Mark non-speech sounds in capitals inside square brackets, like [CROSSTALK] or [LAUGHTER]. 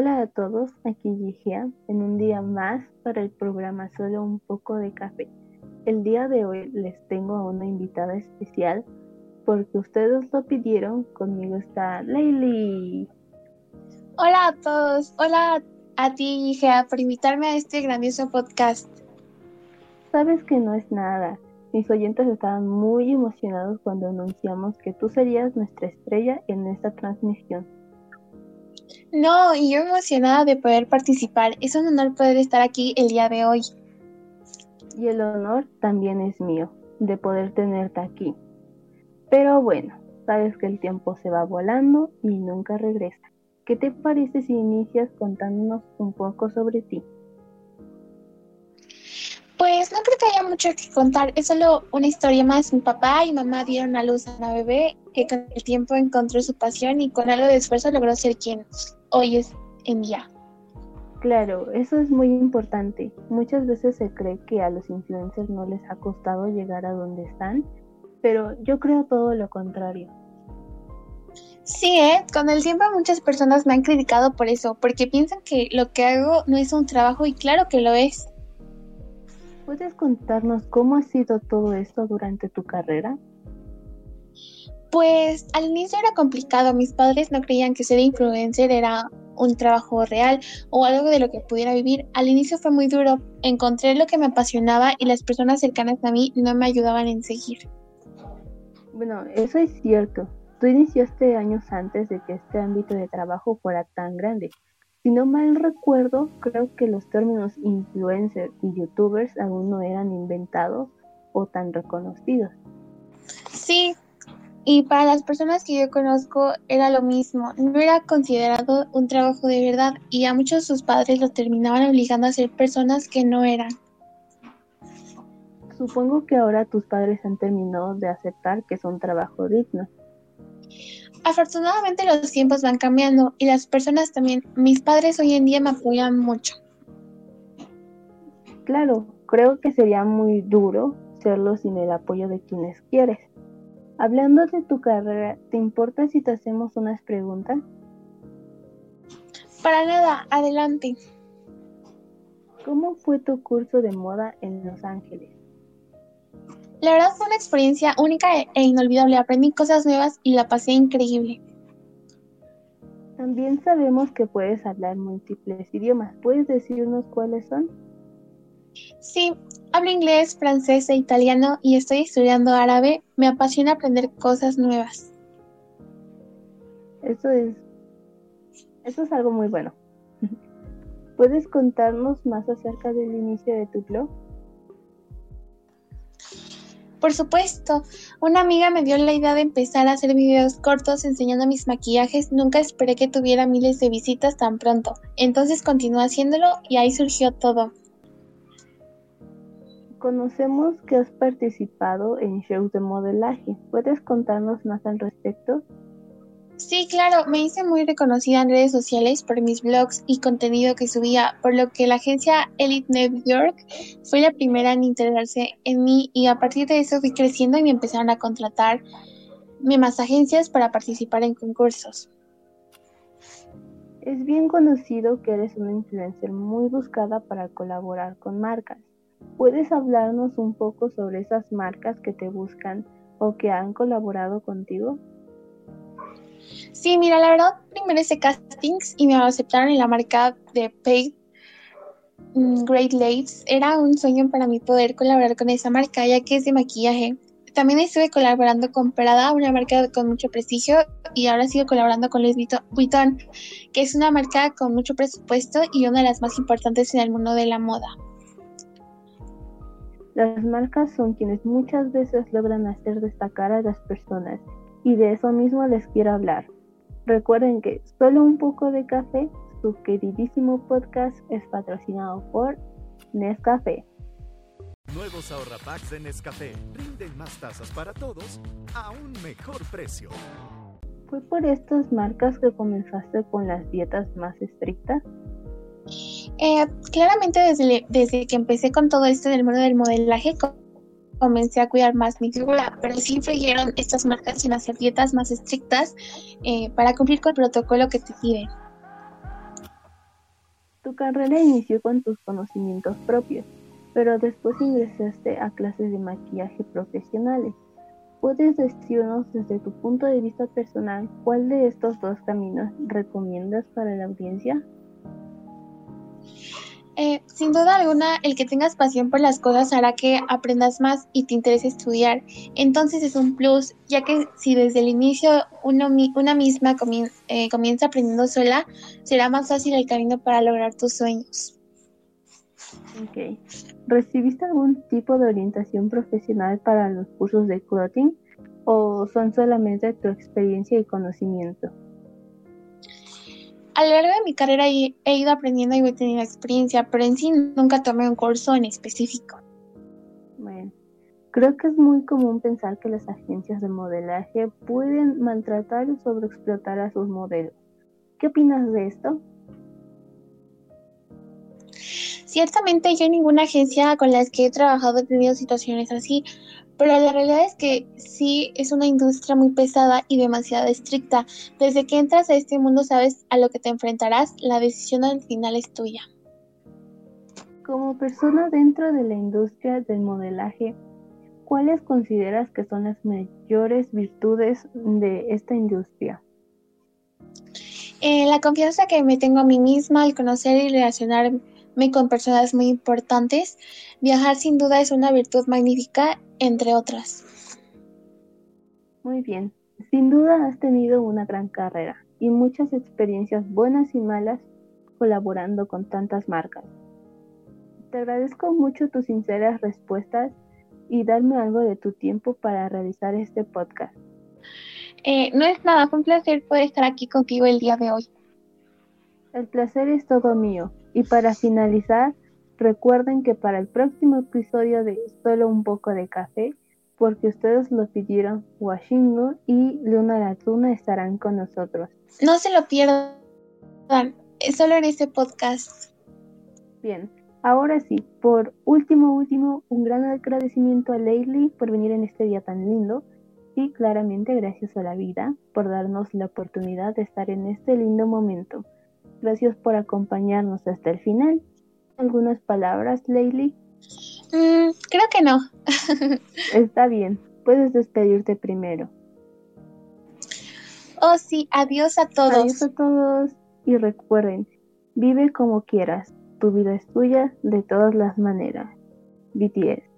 Hola a todos, aquí Gigia, en un día más para el programa Solo un poco de café. El día de hoy les tengo a una invitada especial porque ustedes lo pidieron. Conmigo está Leili. Hola a todos, hola a ti Gigia por invitarme a este grandioso podcast. Sabes que no es nada. Mis oyentes estaban muy emocionados cuando anunciamos que tú serías nuestra estrella en esta transmisión. No, y yo emocionada de poder participar. Es un honor poder estar aquí el día de hoy. Y el honor también es mío, de poder tenerte aquí. Pero bueno, sabes que el tiempo se va volando y nunca regresa. ¿Qué te parece si inicias contándonos un poco sobre ti? Pues no creo que haya mucho que contar, es solo una historia más. Mi papá y mamá dieron a luz a una bebé que con el tiempo encontró su pasión y con algo de esfuerzo logró ser quien hoy es en día. Claro, eso es muy importante. Muchas veces se cree que a los influencers no les ha costado llegar a donde están, pero yo creo todo lo contrario. Sí, ¿eh? con el tiempo muchas personas me han criticado por eso, porque piensan que lo que hago no es un trabajo y claro que lo es. ¿Puedes contarnos cómo ha sido todo esto durante tu carrera? Pues al inicio era complicado, mis padres no creían que ser influencer era un trabajo real o algo de lo que pudiera vivir. Al inicio fue muy duro, encontré lo que me apasionaba y las personas cercanas a mí no me ayudaban en seguir. Bueno, eso es cierto. Tú iniciaste años antes de que este ámbito de trabajo fuera tan grande. Si no mal recuerdo, creo que los términos influencer y youtubers aún no eran inventados o tan reconocidos. Sí, y para las personas que yo conozco era lo mismo, no era considerado un trabajo de verdad y a muchos de sus padres los terminaban obligando a ser personas que no eran. Supongo que ahora tus padres han terminado de aceptar que es un trabajo digno. Afortunadamente los tiempos van cambiando y las personas también. Mis padres hoy en día me apoyan mucho. Claro, creo que sería muy duro serlo sin el apoyo de quienes quieres. Hablando de tu carrera, ¿te importa si te hacemos unas preguntas? Para nada, adelante. ¿Cómo fue tu curso de moda en Los Ángeles? La verdad fue una experiencia única e inolvidable. Aprendí cosas nuevas y la pasé increíble. También sabemos que puedes hablar múltiples idiomas. ¿Puedes decirnos cuáles son? Sí, hablo inglés, francés e italiano y estoy estudiando árabe. Me apasiona aprender cosas nuevas. Eso es, eso es algo muy bueno. [LAUGHS] ¿Puedes contarnos más acerca del inicio de tu blog? Por supuesto, una amiga me dio la idea de empezar a hacer videos cortos enseñando mis maquillajes. Nunca esperé que tuviera miles de visitas tan pronto. Entonces continué haciéndolo y ahí surgió todo. Conocemos que has participado en shows de modelaje. ¿Puedes contarnos más al respecto? Sí, claro, me hice muy reconocida en redes sociales por mis blogs y contenido que subía, por lo que la agencia Elite New York fue la primera en integrarse en mí y a partir de eso fui creciendo y empezaron a contratar más agencias para participar en concursos. Es bien conocido que eres una influencer muy buscada para colaborar con marcas. ¿Puedes hablarnos un poco sobre esas marcas que te buscan o que han colaborado contigo? Sí, mira, la verdad, primero hice castings y me aceptaron en la marca de Paid mm, Great Lakes. Era un sueño para mí poder colaborar con esa marca, ya que es de maquillaje. También estuve colaborando con Prada, una marca con mucho prestigio, y ahora sigo colaborando con Louis Vuitton, que es una marca con mucho presupuesto y una de las más importantes en el mundo de la moda. Las marcas son quienes muchas veces logran hacer destacar a las personas y de eso mismo les quiero hablar. Recuerden que solo un poco de café, su queridísimo podcast es patrocinado por Nescafé. Nuevos ahorrapacks de Nescafé rinden más tazas para todos a un mejor precio. ¿Fue por estas marcas que comenzaste con las dietas más estrictas? Eh, claramente desde, desde que empecé con todo esto del mundo del modelaje, comencé a cuidar más mi figura, pero sí influyeron estas marcas en hacer dietas más estrictas eh, para cumplir con el protocolo que te piden. Tu carrera inició con tus conocimientos propios, pero después ingresaste a clases de maquillaje profesionales. ¿Puedes decirnos desde tu punto de vista personal cuál de estos dos caminos recomiendas para la audiencia? Eh, sin duda alguna, el que tengas pasión por las cosas hará que aprendas más y te interese estudiar. Entonces es un plus, ya que si desde el inicio uno, una misma eh, comienza aprendiendo sola, será más fácil el camino para lograr tus sueños. Ok. ¿Recibiste algún tipo de orientación profesional para los cursos de clothing o son solamente tu experiencia y conocimiento? A lo largo de mi carrera he ido aprendiendo y he tenido experiencia, pero en sí nunca tomé un curso en específico. Bueno, creo que es muy común pensar que las agencias de modelaje pueden maltratar o sobreexplotar a sus modelos. ¿Qué opinas de esto? Ciertamente yo en ninguna agencia con las que he trabajado he tenido situaciones así, pero la realidad es que sí es una industria muy pesada y demasiado estricta. Desde que entras a este mundo sabes a lo que te enfrentarás, la decisión al final es tuya. Como persona dentro de la industria del modelaje, ¿cuáles consideras que son las mayores virtudes de esta industria? Eh, la confianza que me tengo a mí misma al conocer y relacionarme con personas muy importantes. Viajar sin duda es una virtud magnífica entre otras. Muy bien, sin duda has tenido una gran carrera y muchas experiencias buenas y malas colaborando con tantas marcas. Te agradezco mucho tus sinceras respuestas y darme algo de tu tiempo para realizar este podcast. Eh, no es nada, fue un placer poder estar aquí contigo el día de hoy. El placer es todo mío. Y para finalizar, Recuerden que para el próximo episodio de Solo un poco de café, porque ustedes lo pidieron, Washingo y Luna Latuna estarán con nosotros. No se lo pierdan, solo en este podcast. Bien, ahora sí, por último, último, un gran agradecimiento a Leili por venir en este día tan lindo y claramente gracias a la vida por darnos la oportunidad de estar en este lindo momento. Gracias por acompañarnos hasta el final algunas palabras, Leili? Mm, creo que no. [LAUGHS] Está bien, puedes despedirte primero. Oh, sí, adiós a todos. Adiós a todos y recuerden, vive como quieras, tu vida es tuya de todas las maneras. BTS.